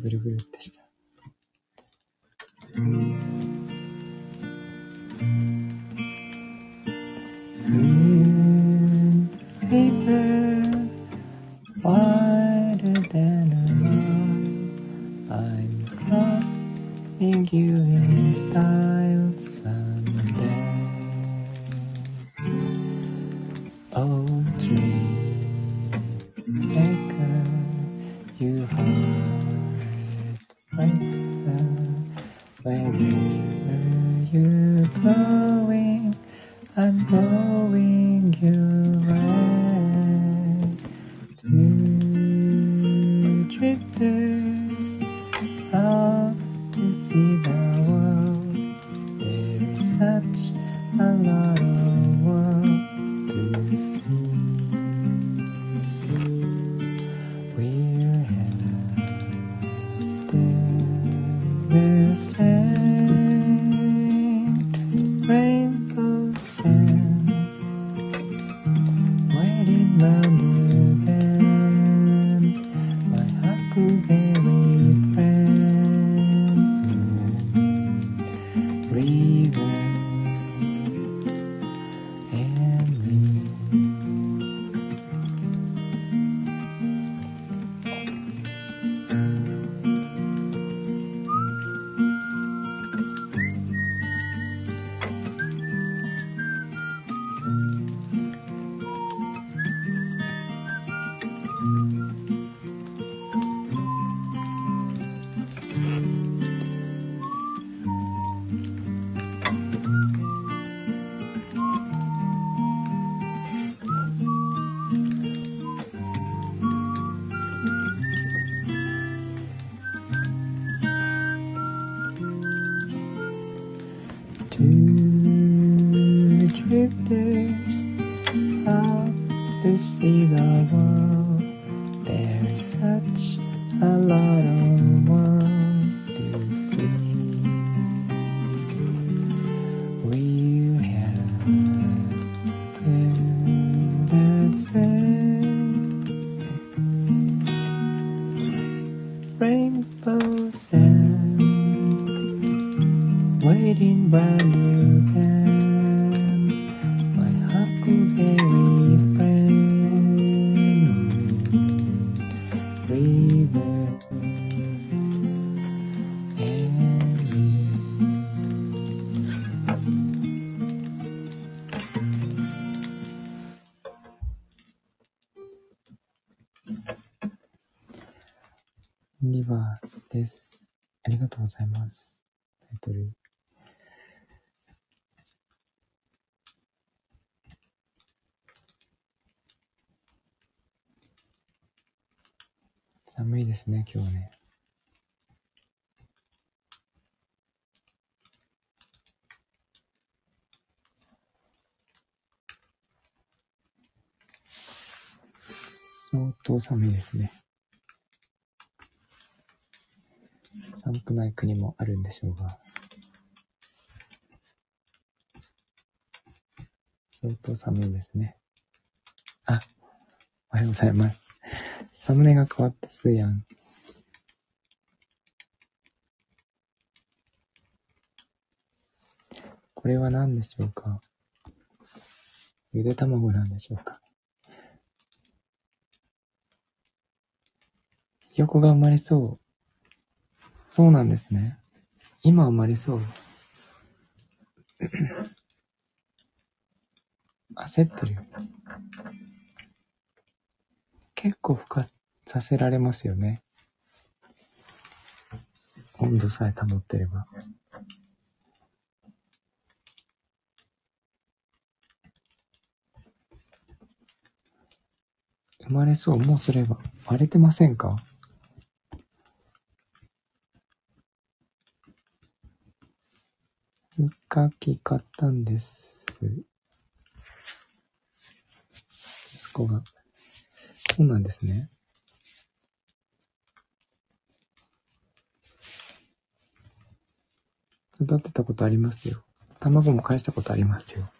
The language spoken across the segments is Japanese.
ブルブルってした。There's a lot of ですね、今日はね。相当寒いですね。寒くない国もあるんでしょうが。相当寒いですね。あ、おはようございます。サムネが変わったすやん。これは何でしょうか？ゆで卵なんでしょうか？ひよこが生まれそう。そうなんですね。今生まれそう。焦ってるよ。結構孵化させられますよね。温度さえ保ってれば。生まれそう。もうそれは割れてませんか？ふかき買ったんです。息子が。そうなんですね。育てたことありますよ。卵も返したことありますよ。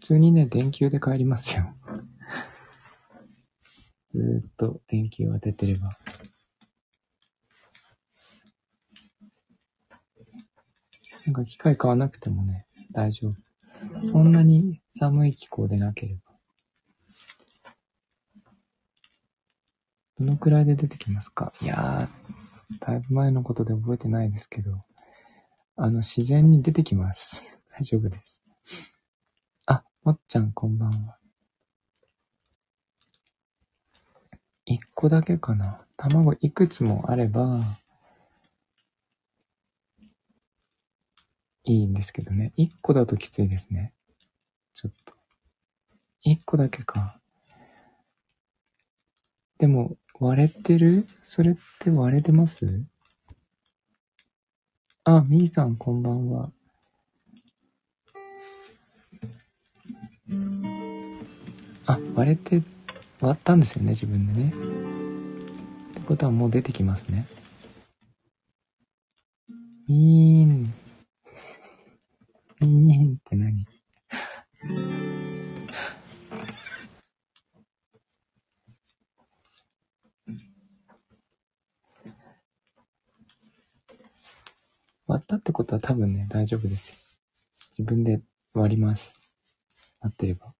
普通にね、電球で帰りますよ。ずーっと電球を当ててれば。なんか機械買わなくてもね、大丈夫。そんなに寒い気候でなければ。どのくらいで出てきますか？いやー、だいぶ前のことで覚えてないですけど、あの、自然に出てきます。大丈夫です。あ、もっちゃんこんばんは。一個だけかな。卵いくつもあれば、いいんですけどね。一個だときついですね。ちょっと。一個だけか。でも、割れてる？それって割れてます？あ、みーさんこんばんは。あ、割れて、割ったんですよね、自分でね。ってことはもう出てきますね。みーん。みーんって何？割ったってことは多分ね、大丈夫ですよ。自分で割ります。割ってれば。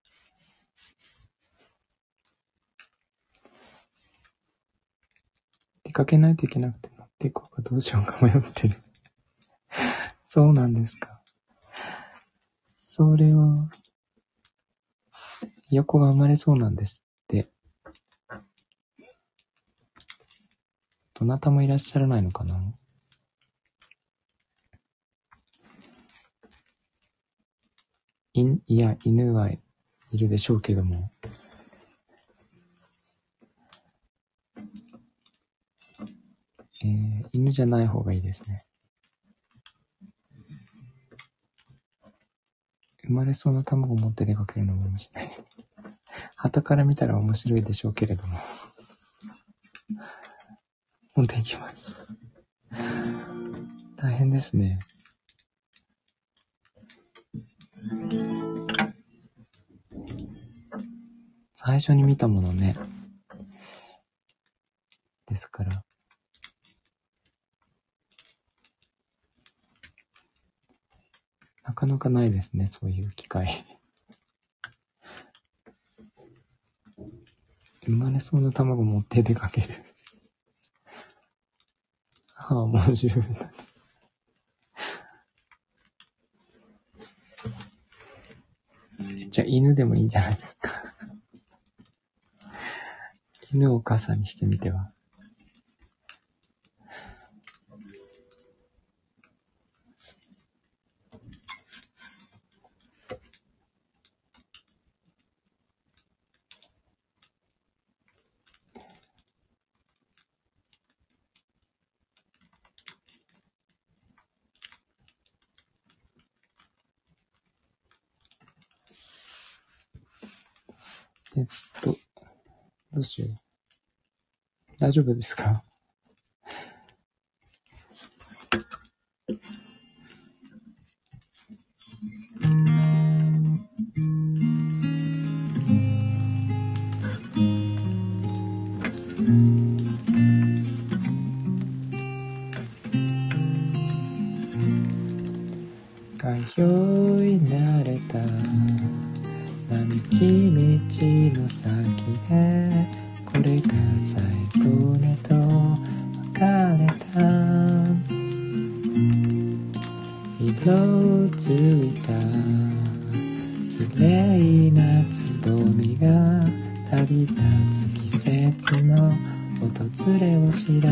出かけないといけなくて持っていこうかどうしようか迷ってる。そうなんですか。それは、ひよこが生まれそうなんですって。どなたもいらっしゃらないのかな？い、や、犬はいるでしょうけども。えー、犬じゃない方がいいですね。生まれそうな卵を持って出かけるのも面白い。旗から見たら面白いでしょうけれども。持っていきます。大変ですね。最初に見たものね。ですから。なかなかないですね、そういう機会。生まれそうな卵持って出かける。ああ、もう十分だ。じゃあ犬でもいいんじゃないですか。犬を傘にしてみては？えっと、どうしよう。大丈夫ですか？訪れを知ら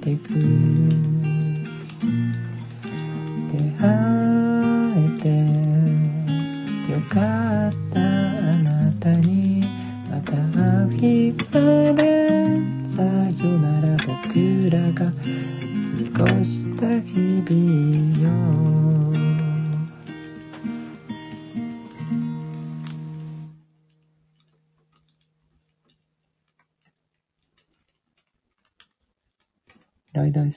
歩い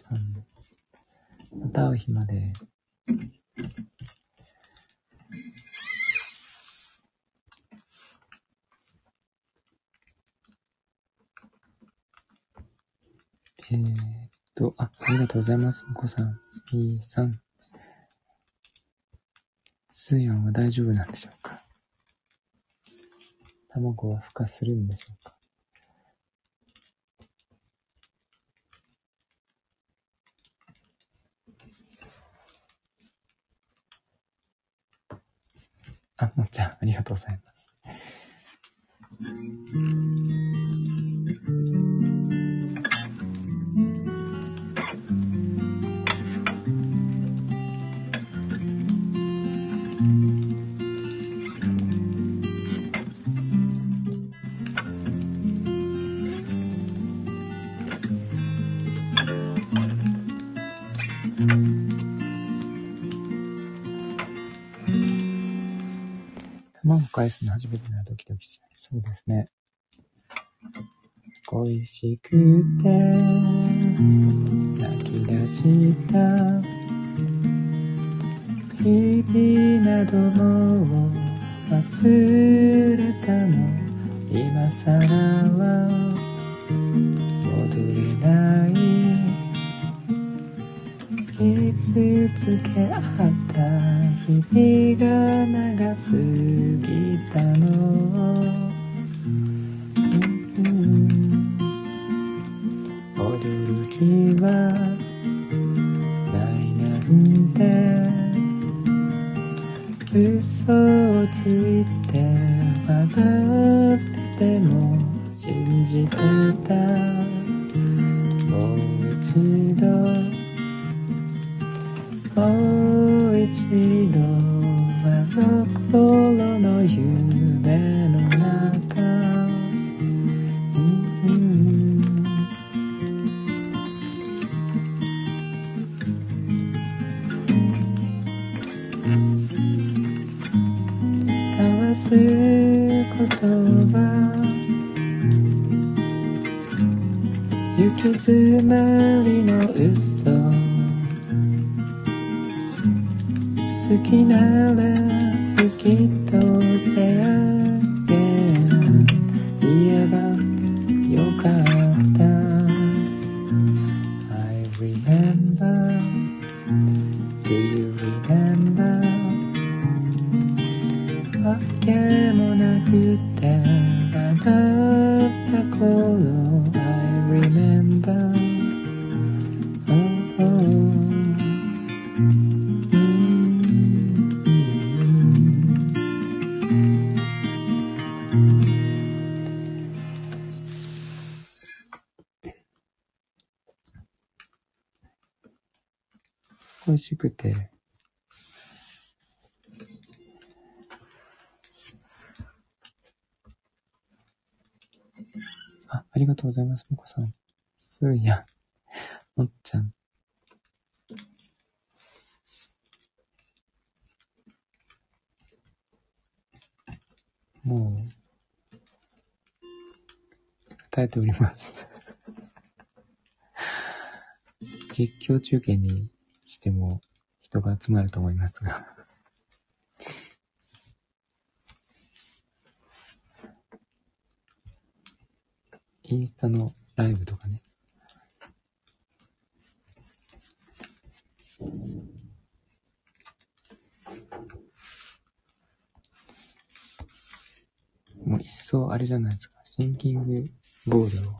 さんまた会う日までえー、っと、あ、ありがとうございます。お子さん、みーさん。スーヤンは大丈夫なんでしょうか？卵は孵化するんでしょうか？あ、もっちゃん、ありがとうございます。返すの初めてならドキドキしちゃう。そうですね。恋しくて泣き出した日々なども忘れたの今さらは戻れないいつつけあった日が長すぎたの、うん。踊る気はないなんて。嘘をついて笑ってても信じてた。もう一度。もう一度しくてあ、ありがとうございます、もこさん。すーや、もっちゃん。もう、歌えております。実況中継にしても人が集まると思いますが。インスタのライブとかね。もう一層あれじゃないですか。シンキングボールを。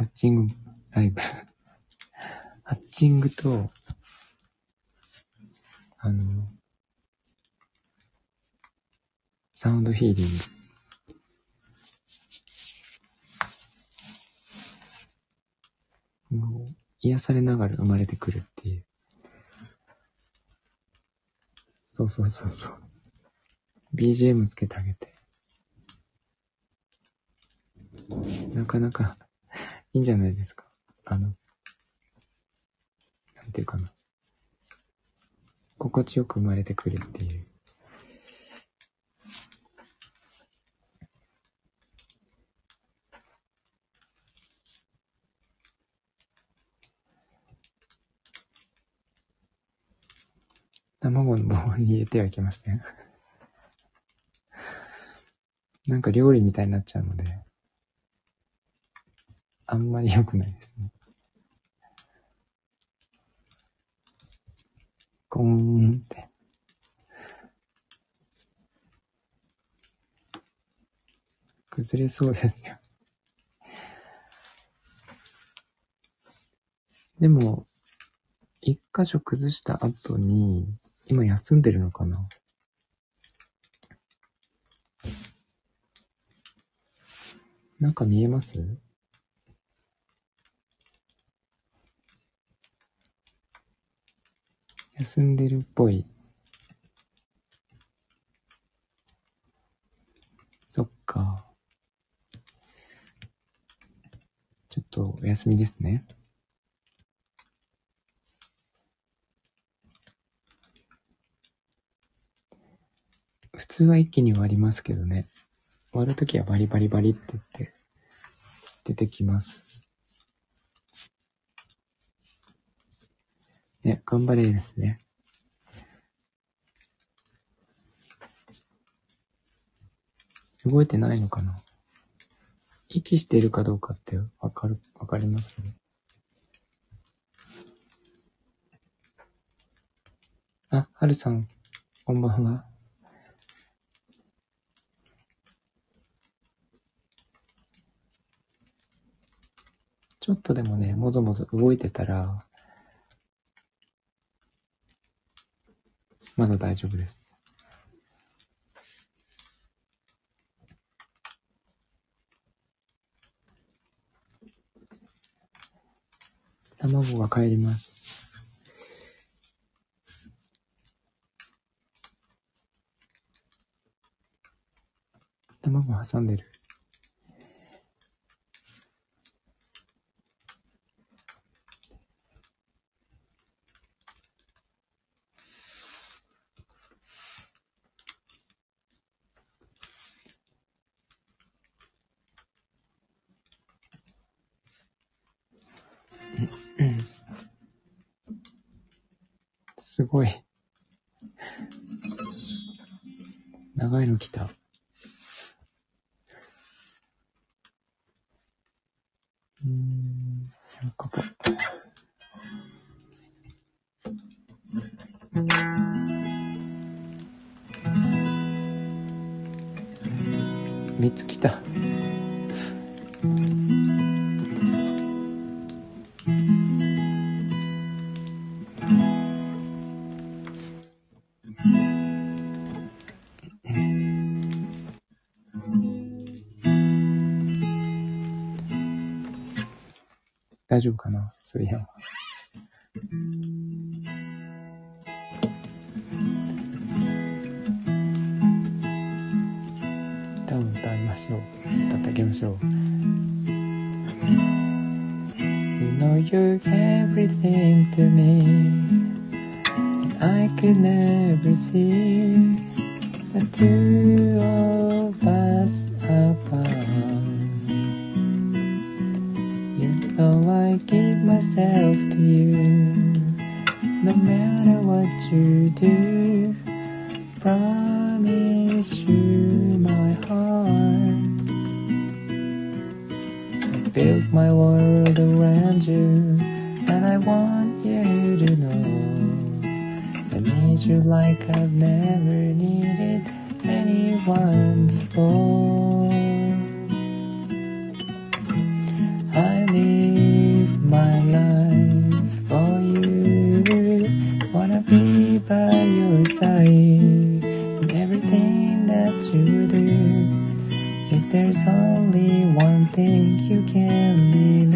ハッチングライブ。ハッチングと、あの、サウンドヒーリング。もう、癒されながら生まれてくるっていう。そうそうそうそう。BGM つけてあげて。なかなかいいんじゃないですか。あの、なんていうかな。心地よく生まれてくるっていう。卵の棒に入れてはいけません。なんか料理みたいになっちゃうので、あんまり良くないですね。コーンって。崩れそうですよ。でも、一箇所崩した後に、今休んでるのかな？なんか見えます？休んでるっぽい。そっか。ちょっとお休みですね。普通は一気に割りますけどね。割るときはバリバリバリって言って出てきます。ね、頑張れですね。動いてないのかな？息してるかどうかってわかる、わかりますね。あ、はるさん、こんばんは。ちょっとでもね、もぞもぞ動いてたら、まだ大丈夫です。卵が帰ります。卵挟んでる。ごい。長いの来た。大丈夫かなそういや。歌を歌いましょう。歌ってあげましょう。You know you're everything to me And I could never see The two of us apart give myself to you. No matter what you do, promise you my heart. I built my world around you, and I want you to know. I need you like I've never needed anyone before. Only one thing you can believe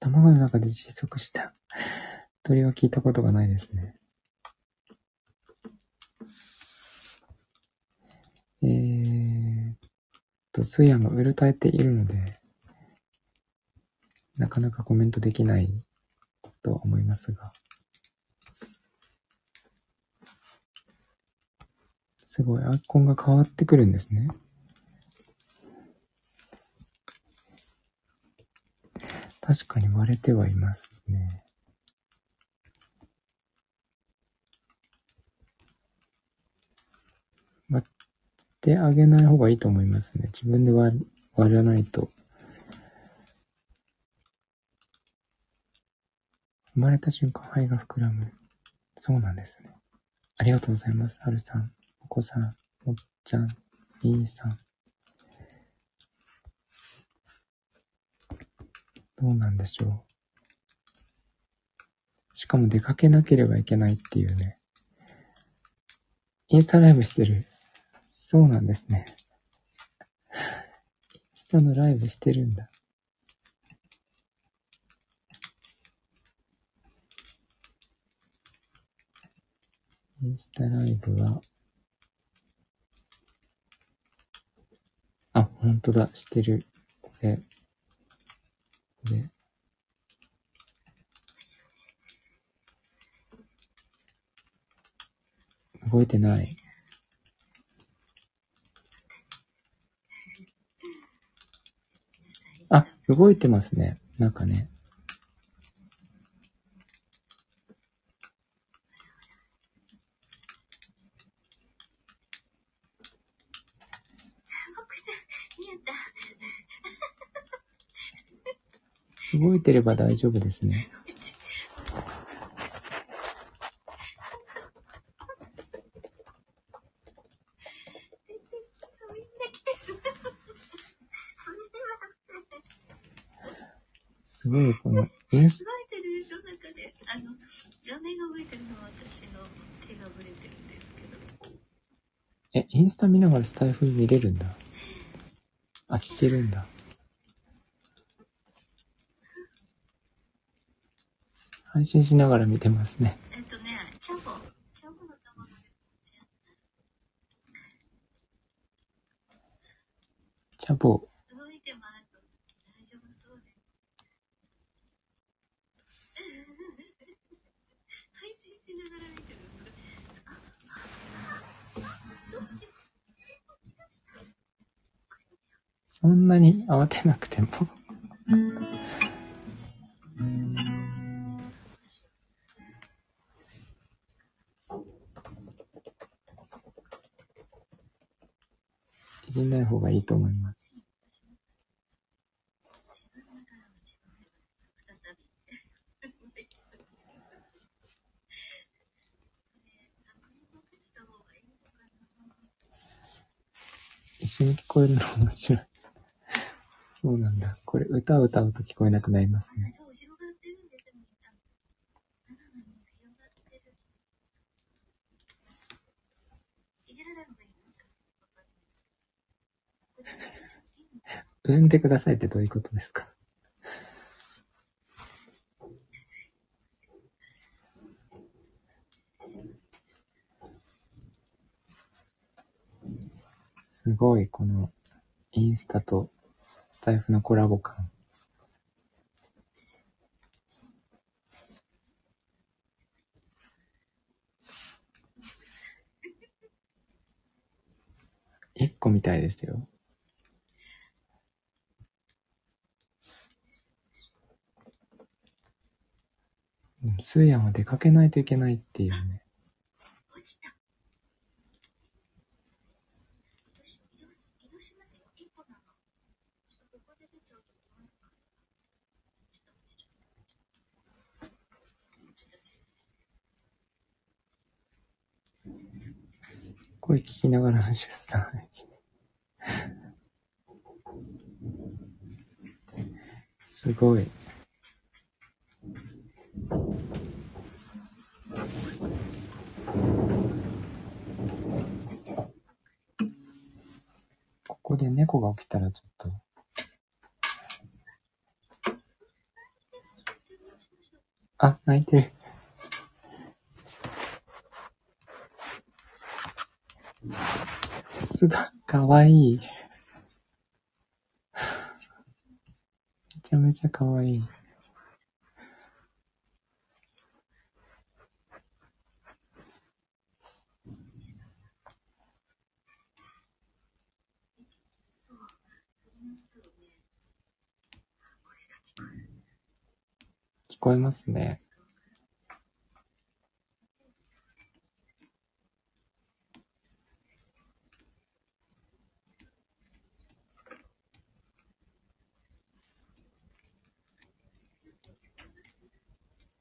卵の中で窒息した鳥は聞いたことがないですね。えーっと、スーヤンがうるたえているので、なかなかコメントできないとは思いますが。すごい、アイコンが変わってくるんですね。確かに割れてはいますね。割ってあげない方がいいと思いますね。自分で割割らないと。生まれた瞬間、肺が膨らむ。そうなんですね。ありがとうございます。はるさん、お子さん、もっちゃん、みーさん。どうなんでしょう。しかも出かけなければいけないっていうね。インスタライブしてる。そうなんですね。インスタのライブしてるんだ。インスタライブは、あ、ほんとだ、してる。これ、ね。動いてない。あ、動いてますね。なんかね。動いてれば大丈夫ですね。すごい、この、インス、動いてるでしょ？中であの画面が動いてるのは私の手がぶれてるんですけどえ、インスタ見ながらスタイフ見れるんだ。あ、聞けるんだ。配信しながら見てますね。えっとねチャボチャボの卵ですチャボ、動いてます。大丈夫そうです。配信しながら見てるす。ごいああどうしよう。そんなに慌てなくても。入れない方がいいと思います。一緒に聞こえるの面白い。そうなんだ。これ歌を歌うと聞こえなくなりますね。そう、広がってるんですよ、みんな。なのに広がってる。いじらない方がいいのかわかりました。こっちに入れちゃっていいのかな産ん。でくださいってどういうことですかすごい、この、インスタとスタイフのコラボ感。一個みたいですよ。スーヤンは出かけないといけないっていうね。落ちた。どうしよう移動し移動しますよ。一個なの。ちょっとここで出ちゃうと困るから。ちょっと待って、ちょっと待って。声聞きながらの出産配信。すごい。ここで猫が起きたらちょっと。あ、泣いてる。すが、かわいい。めちゃめちゃかわいい。こえますね。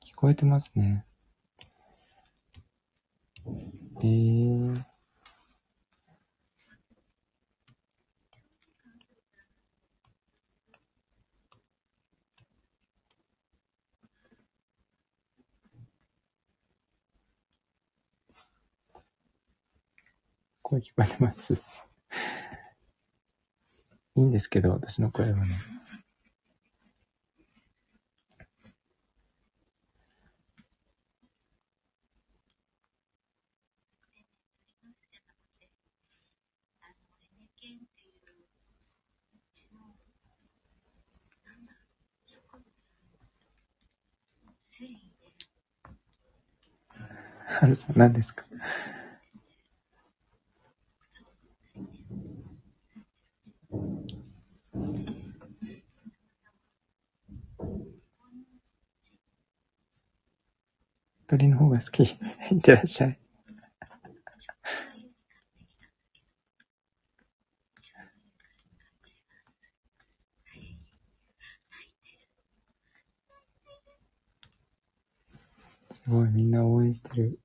聞こえてますね。えー、声聞こえてます。いいんですけど、私の声はね。はるさん、何ですか？鳥の方が好き。いってらっしゃい。すごい、みんな応援してる。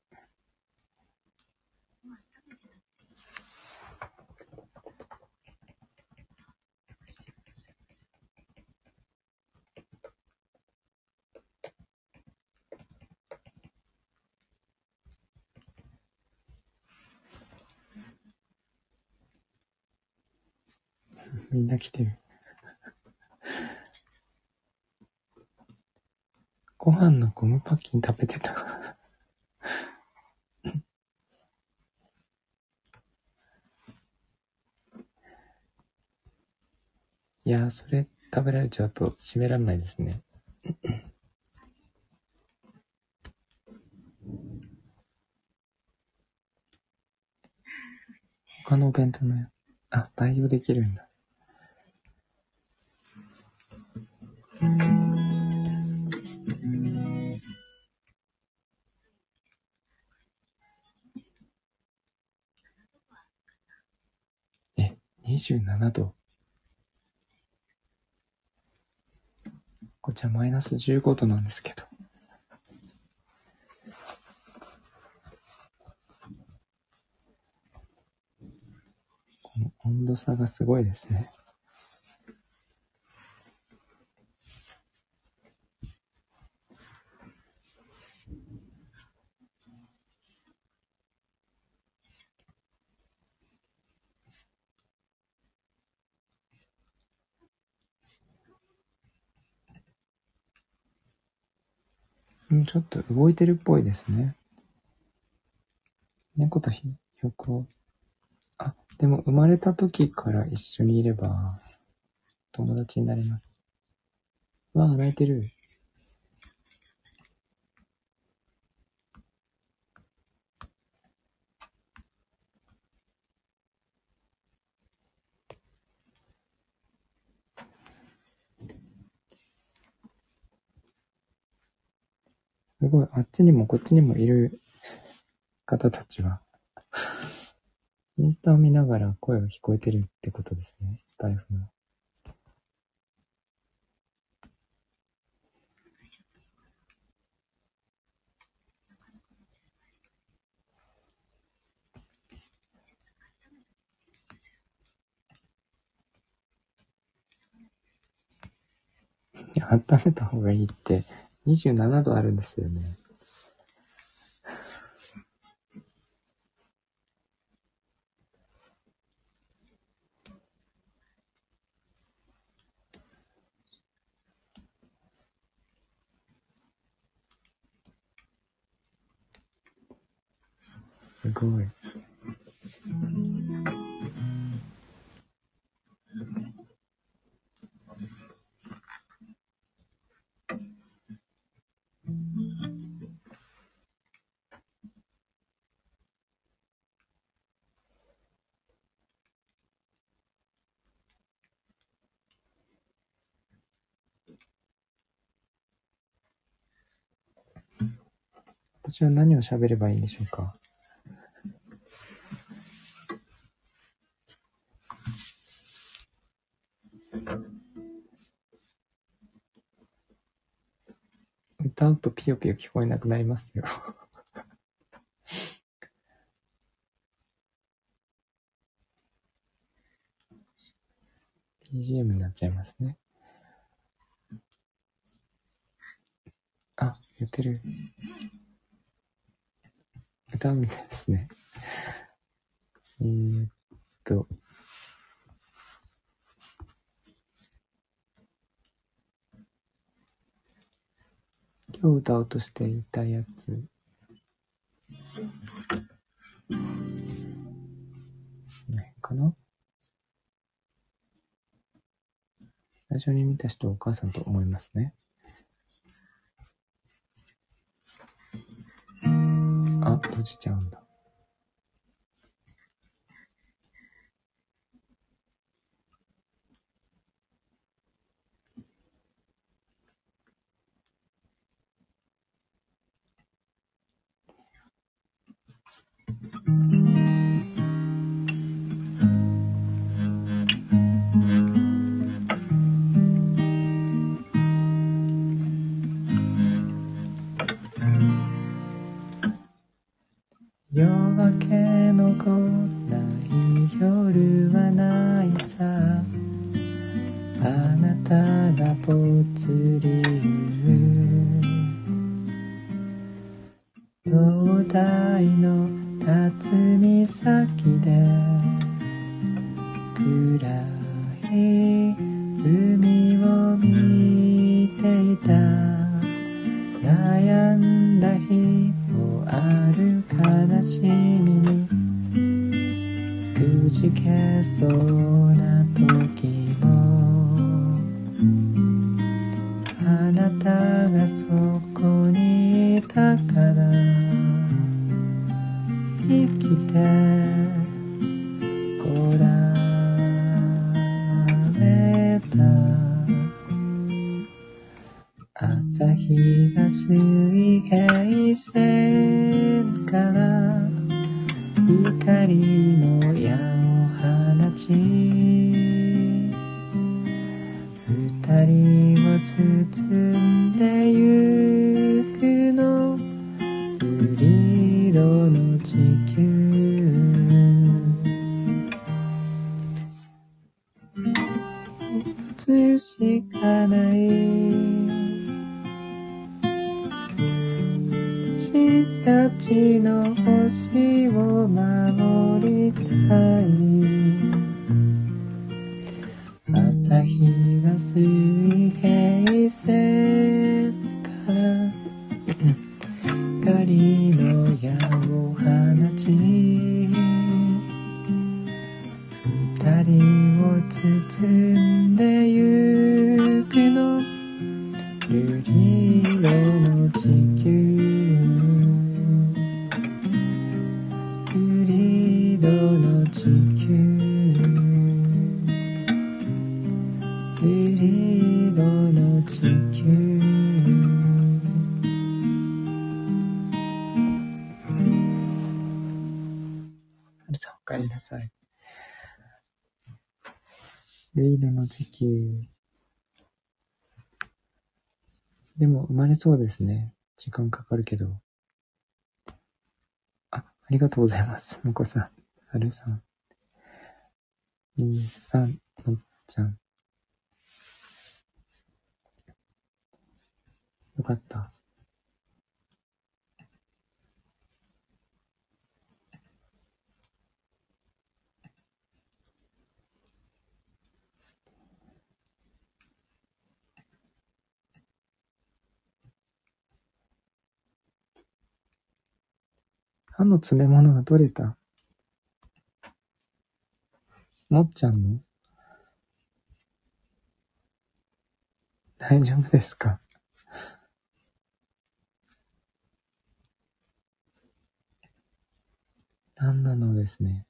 みんな来てる。ご飯のゴムパッキン食べてた。いや、それ食べられちゃうと閉められないですね。他のお弁当のや、あ、代用できるんだ。27度。こっちはマイナス15度なんですけど。この温度差がすごいですね。ちょっと動いてるっぽいですね。猫とひよこ。あ、でも生まれた時から一緒にいれば友達になります。わあ、泣いてる。すごい、あっちにもこっちにもいる方たちは、インスタを見ながら声が聞こえてるってことですね。スタイフの。温めた方がいいって、27度あるんですよね。すごい。私は何を喋ればいいんでしょうか？歌うとピヨピヨ聞こえなくなりますよ。BGM になっちゃいますね。あ、言ってる。歌うんですね。えー、っと。今日歌おうとしていたやつ。この辺かな？最初に見た人お母さんと思いますね。閉じちゃうんだ。を守りたい。朝日が水平。そうですね時間かかるけどあ、ありがとうございます。もこさん、はるさん、みーさん、のっちゃん。よかった。歯の詰め物が取れたもっちゃんの？大丈夫ですか？なんなのですね。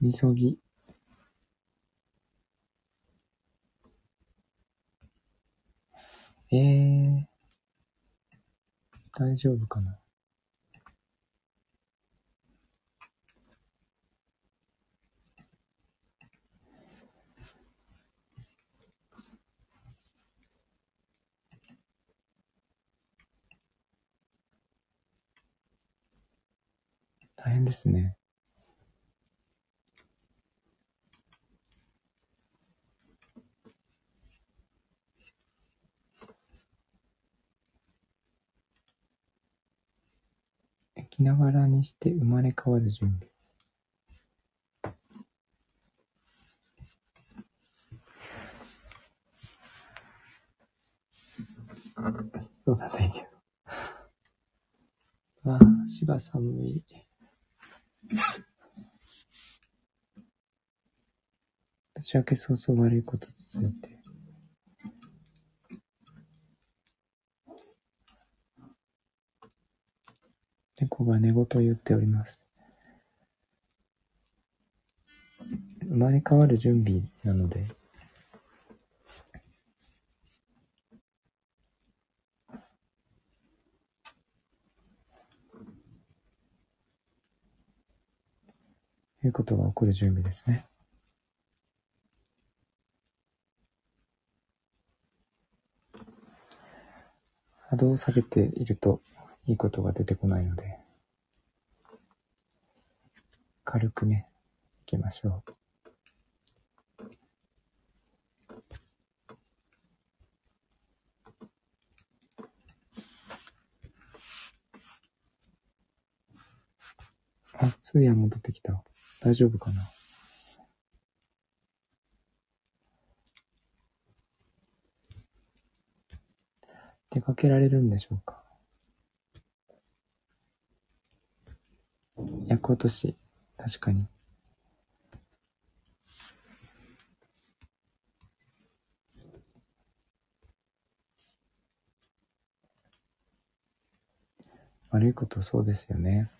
みそぎ。えー、大丈夫かな？大変ですね。ながらにして生まれ変わる準備。そうだといいけど。ああ、芝寒い。年明け早々悪いこと続いて。が寝言を言っております。生まれ変わる準備なので、いうことが起こる準備ですね。波動を下げているといいことが出てこないので、軽くね、いきましょう。あ、通夜戻ってきた。大丈夫かな？出かけられるんでしょうか？役落とし、確かに。悪いことそうですよね。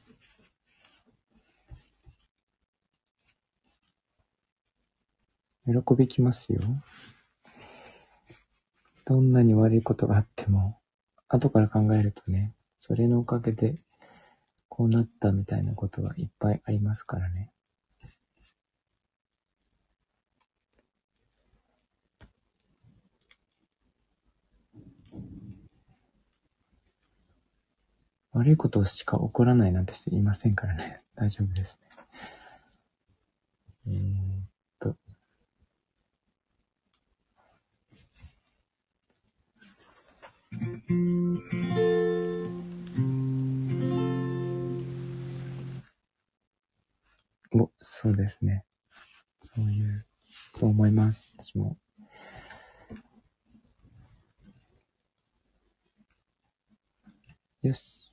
喜びきますよ。どんなに悪いことがあっても、後から考えるとね、それのおかげで、こうなったみたいなことはいっぱいありますからね。悪いことしか起こらないなんて人いませんからね。大丈夫ですね。えー、っと。お、そうですね。そういう、そう思います。私も。よし。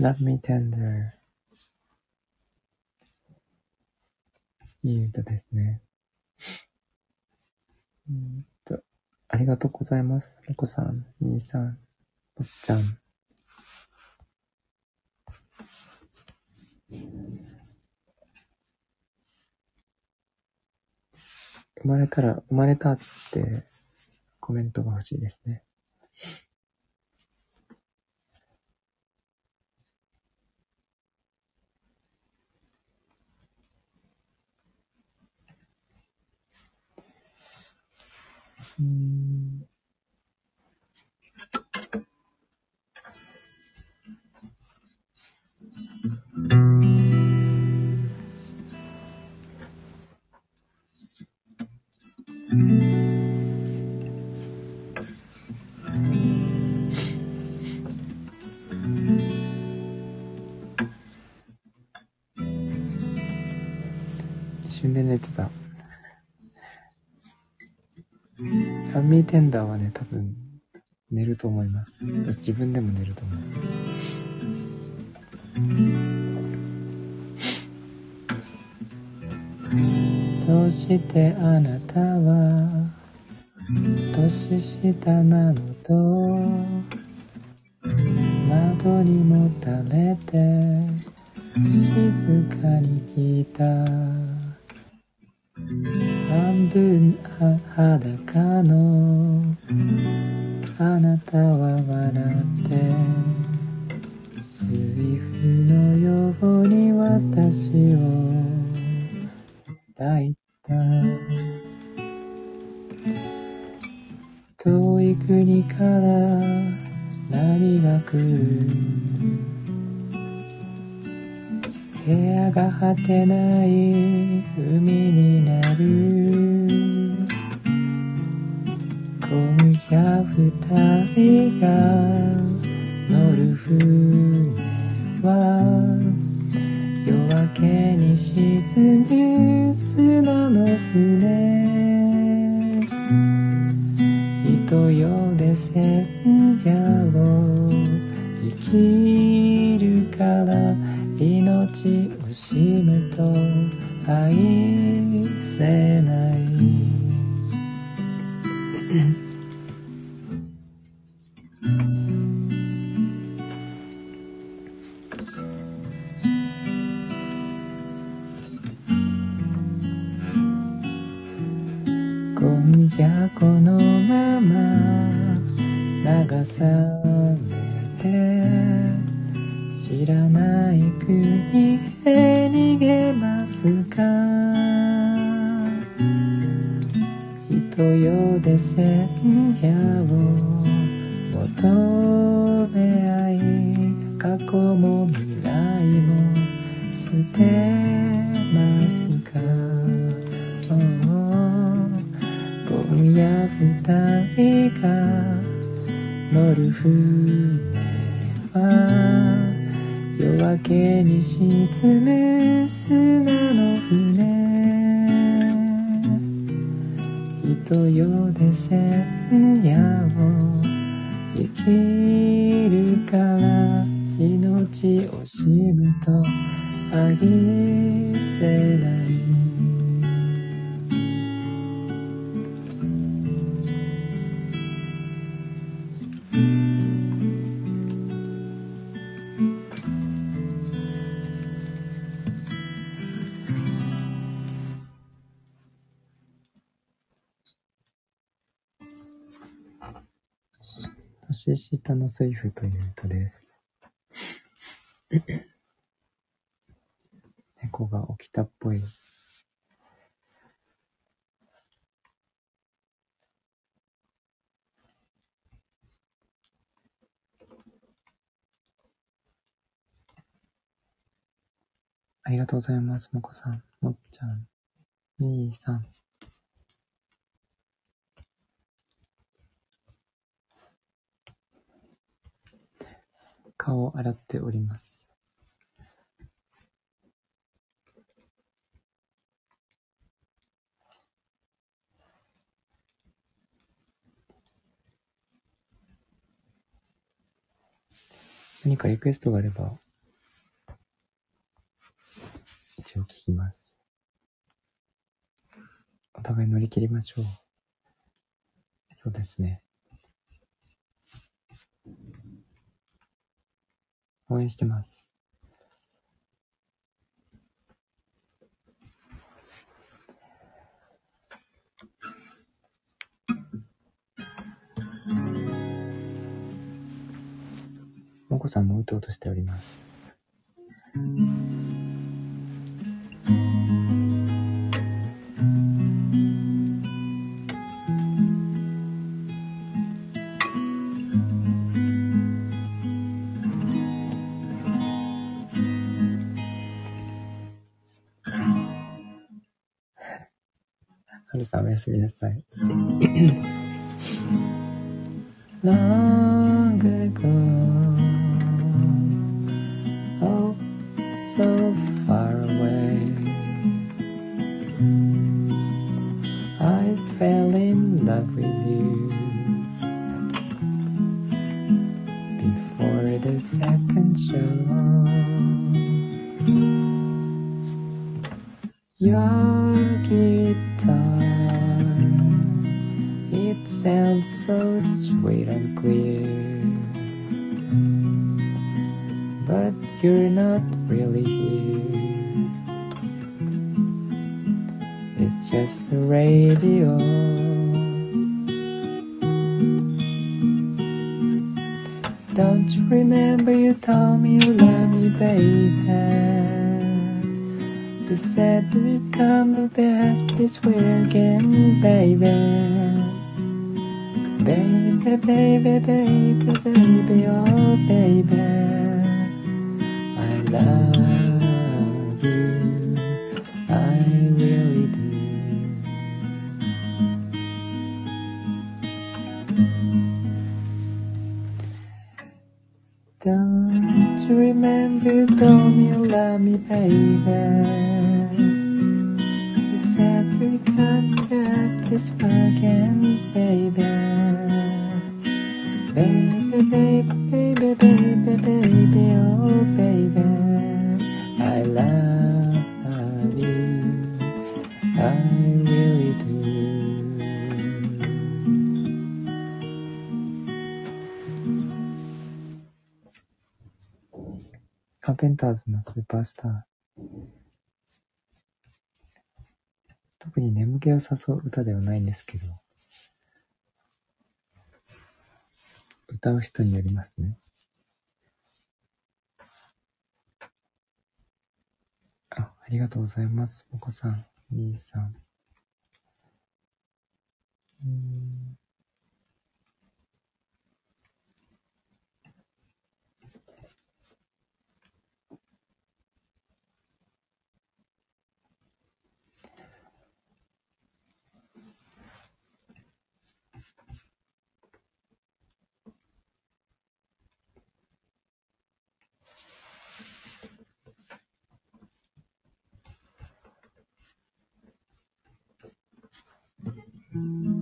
Love Me Tender いい歌ですね。うんと、ありがとうございます。ロコさん、兄さん、ぼっちゃん。生まれたら、生まれたってコメントが欲しいですね。うん。一瞬で寝てた。ランミーテンダーはね、多分、寝ると思います。私自分でも寝ると思う。どうしてあなたは年下なのと窓にもたれて静かに聞いた半分裸の。あなたは笑って水夫愛せない年下の水夫という歌です。猫が起きたっぽい。ありがとうございます。もこさん、もっちゃん、みーさん。顔を洗っております。何かリクエストがあれば、一応聞きます。お互い乗り切りましょう。そうですね。応援してます。もこさんもうとうとしております。はるさんおやすみなさい。Long ago, love with you スーパースター。特に眠気を誘う歌ではないんですけど、歌う人によりますね。あ、ありがとうございます。お子さん、兄さん。うん Mm-hmm.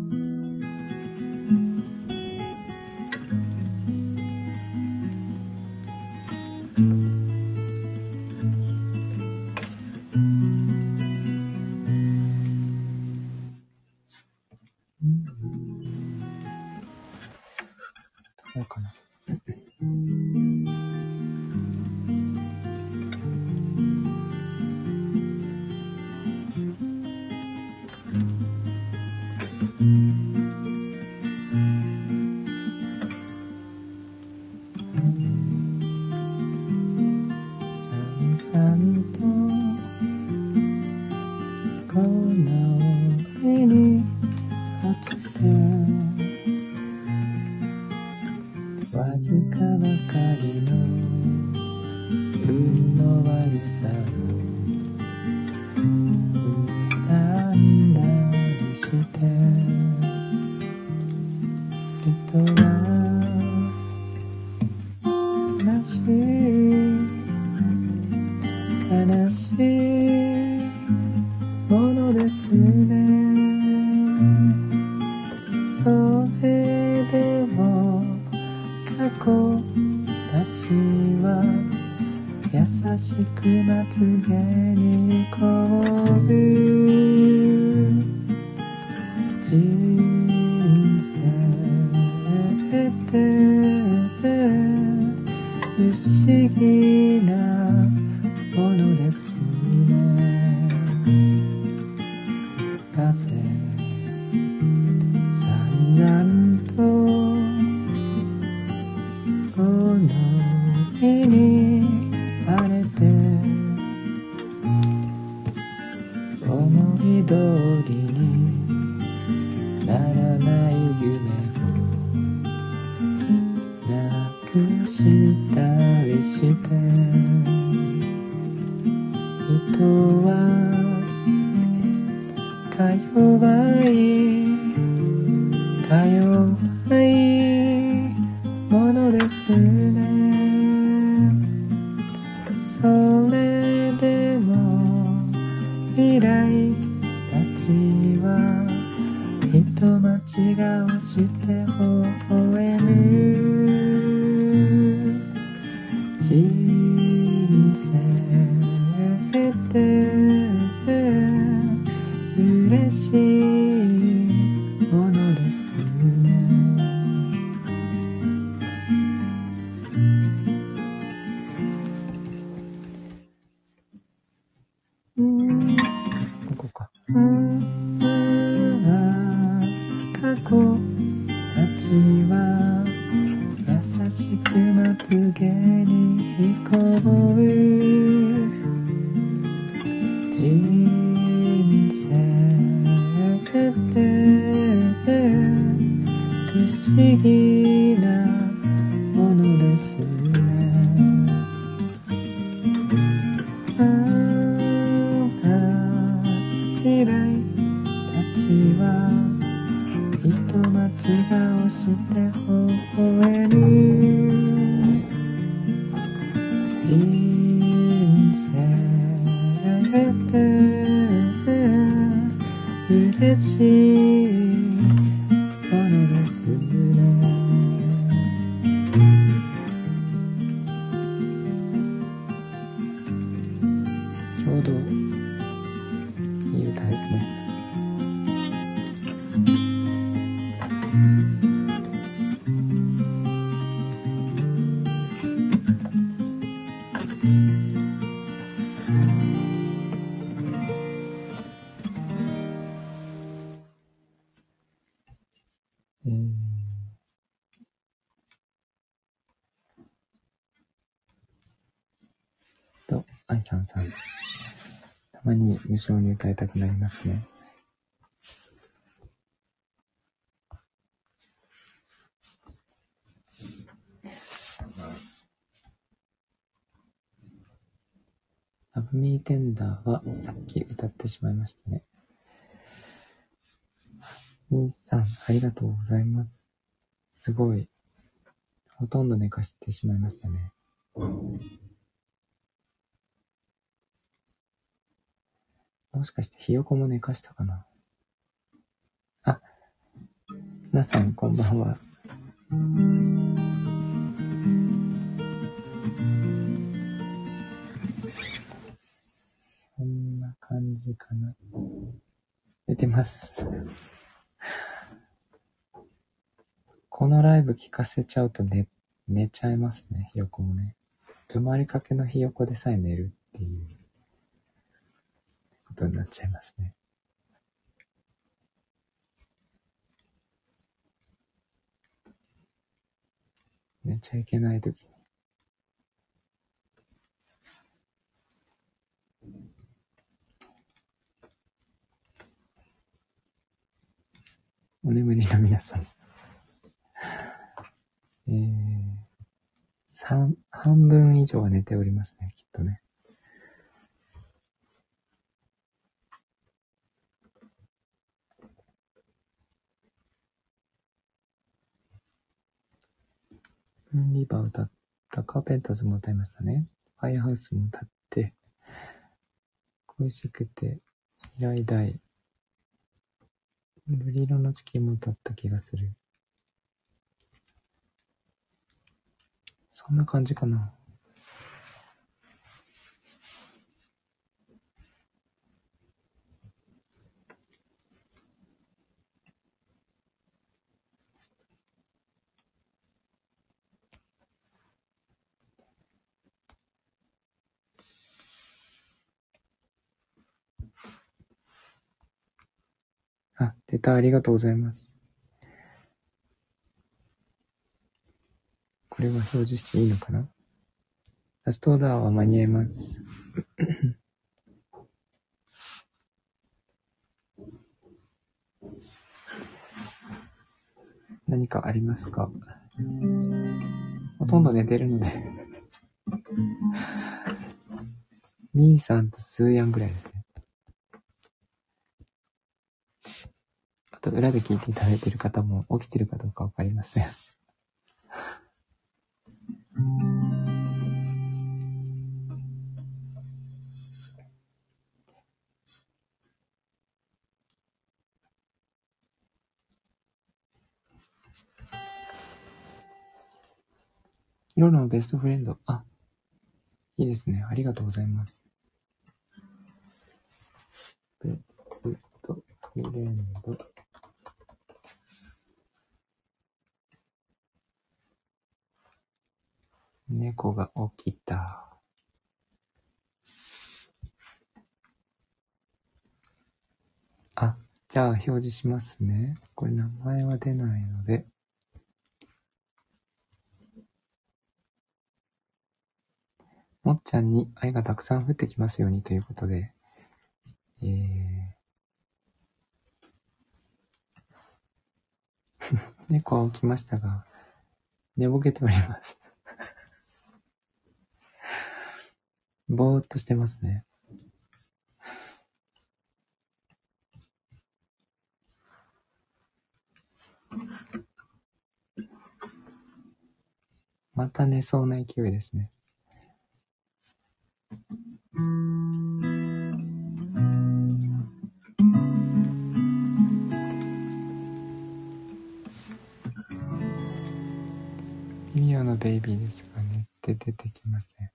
り通りにならない夢をなくしたりしてえーと、愛さんさん。たまに無性に歌いたくなりますね。ラブミーテンダーはさっき歌ってしまいましたね。みーさん、ありがとうございます。すごい。ほとんど寝かしてしまいましたね。もしかしてひよこも寝かしたかな？あ、皆さんこんばんは。そんな感じかな。寝てます。このライブ聞かせちゃうと寝、寝ちゃいますね、ひよこもね。生まれかけのひよこでさえ寝るっていうことになっちゃいますね。寝ちゃいけないときに。お眠りの皆さん。えー、三、半分以上は寝ておりますね、きっとね。ムーンリバー歌った、カーペンターズも歌いましたね。ファイアハウスも歌って、恋しくて、依頼大、瑠璃色の地球も歌った気がする。そんな感じかな。あ、レターありがとうございます。これは表示していいのかな？ラストオーダーは間に合います。何かありますか？ほとんど寝てるので。ミーさんとスーヤンぐらいですね。あと、裏で聞いていただいている方も起きてるかどうかわかりません。ヒロのベストフレンド。あ、いいですね。ありがとうございます。ベストフレンド。猫が起きた。あ、じゃあ表示しますね。これ名前は出ないので。もっちゃんに愛がたくさん降ってきますようにということで、えー、猫は起きましたが、寝ぼけております。ぼーっとしてますね。また寝そうな勢いですね。ミミオのベイビーですかねって出てきません。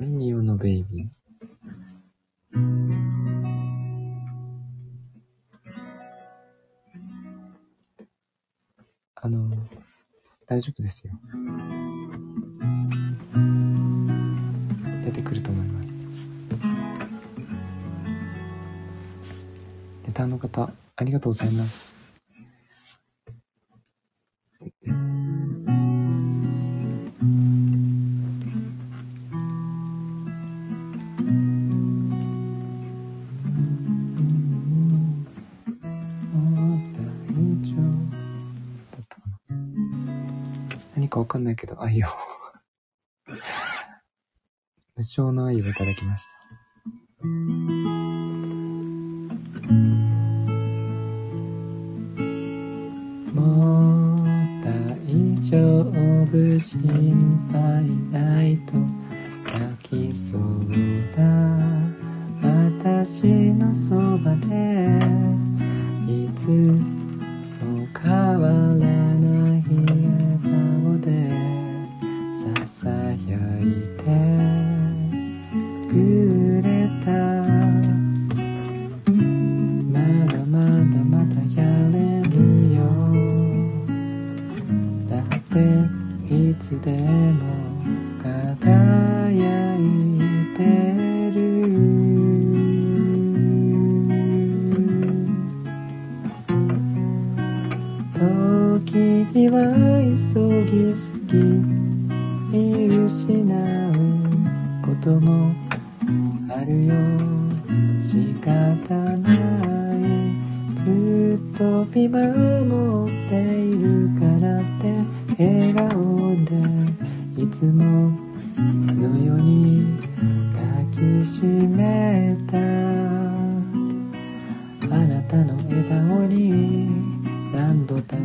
ミミオのベイビー。あの、大丈夫ですよ。ーの方、ありがとうございます。何かわかんないけど、愛を 無償の愛をいただきました。心配な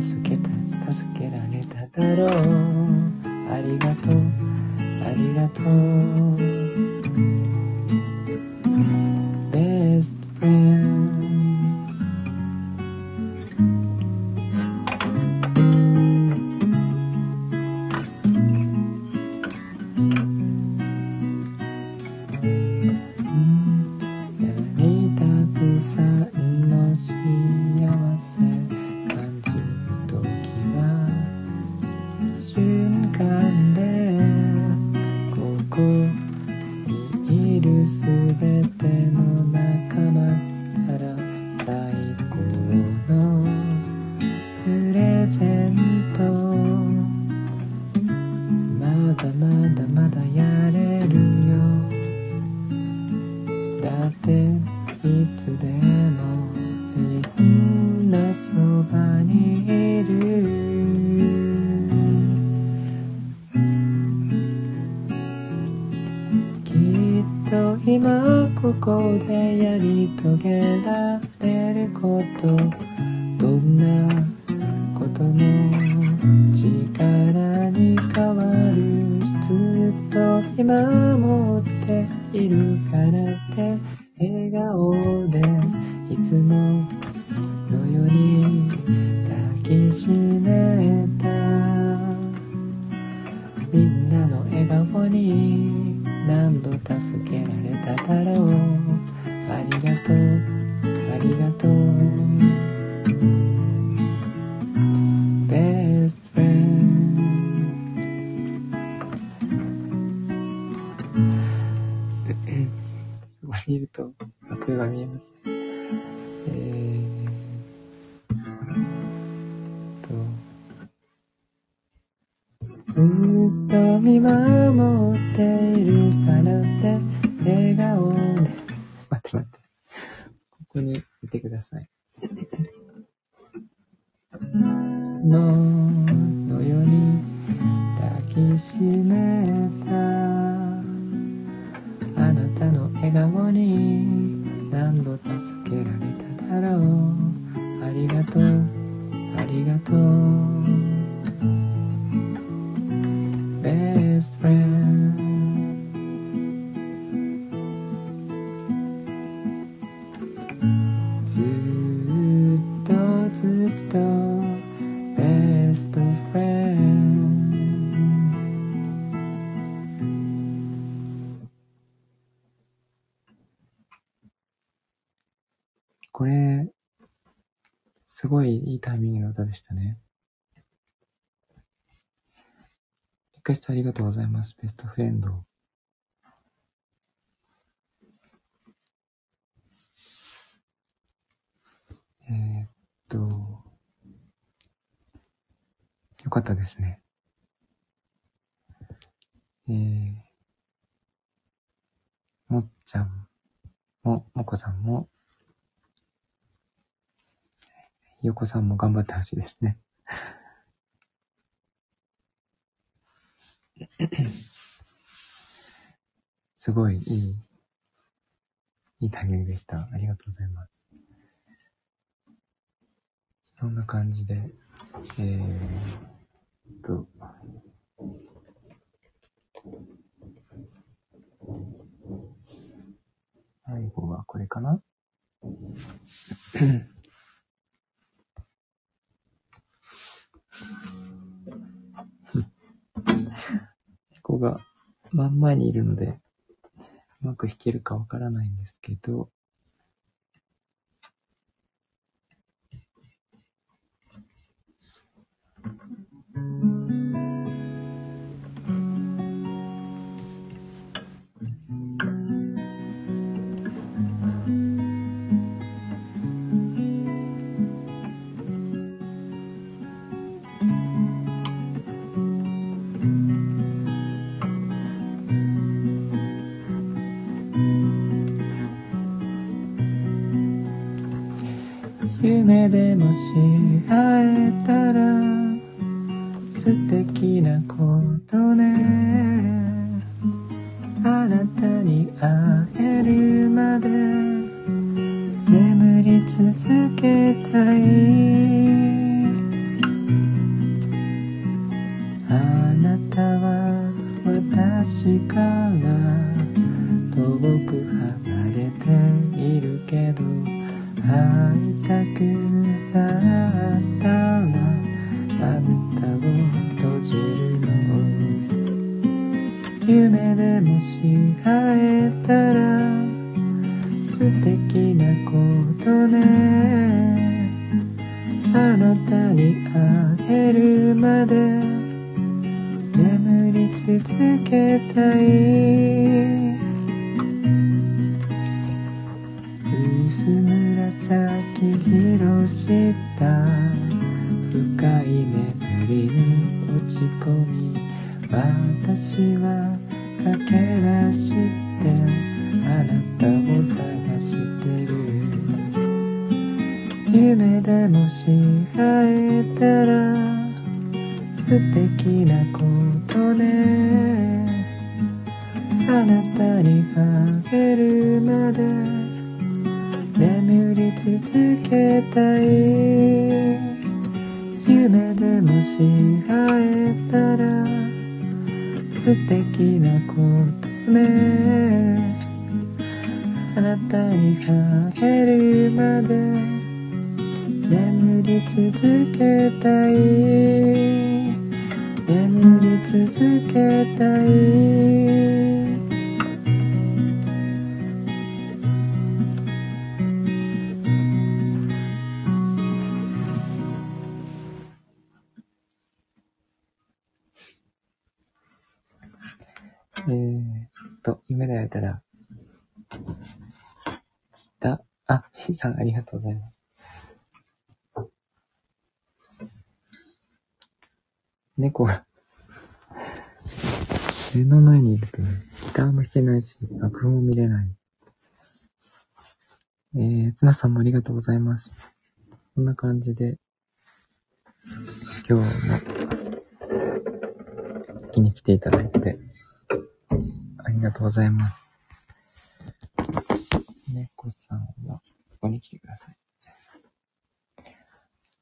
助けた助けられただろう。ありがとうありがとう。ののよに抱きしめた。あなたの笑顔にありがとうございます。ベストフレンド。えー、っと、よかったですね。えー、もっちゃんも、もこさんも、よこさんも頑張ってほしいですね。すごいいい、いいタイミングでした。ありがとうございます。そんな感じで、えーっと、最後はこれかな？ここが真ん前にいるので、うまく弾けるかわからないんですけど、夢でもし会えたら素敵。えーっと、夢で会えたら、した、あ、みーさんありがとうございます。猫が、目の前にいるとね、ギターも弾けないし、楽譜も見れない。えー、つなさんもありがとうございます。こんな感じで、今日も、聞きに来ていただいて、りがとうございます。猫さんは、ここに来てください。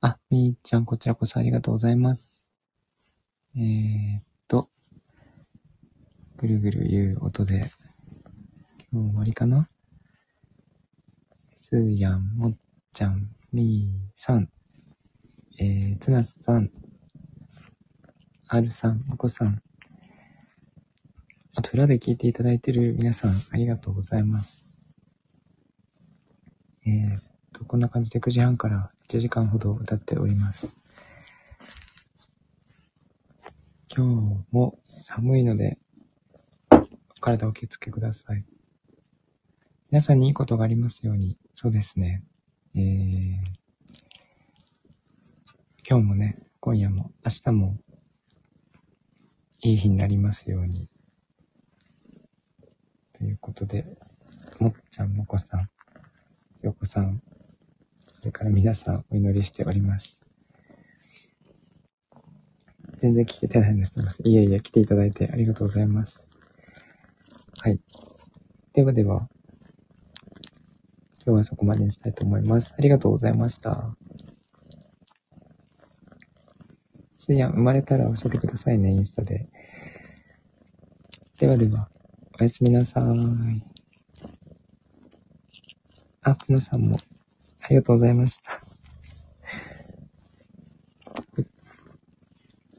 あ、みーちゃん、こちらこそありがとうございます。えーっと、ぐるぐる言う音で、今日終わりかな？つーやん、もっちゃん、みーさん、えー、つなすさん、あるさん、おこさん、と裏で聞いていただいている皆さん、ありがとうございます。えーっと、こんな感じで9時半から1時間ほど歌っております。今日も寒いので、お体お気をつけください。皆さんにいいことがありますように。そうですね。えー、今日もね、今夜も明日もいい日になりますように。ということで、もっちゃん、もこさん、よこさん、それから皆さんお祈りしております。全然聞けてないんです。いえいえ、来ていただいてありがとうございます。はい。ではでは、今日はそこまでにしたいと思います。ありがとうございました。すいやん、生まれたら教えてくださいね、インスタで。ではでは、おやすみなさい。あ、つなさんも、ありがとうございました。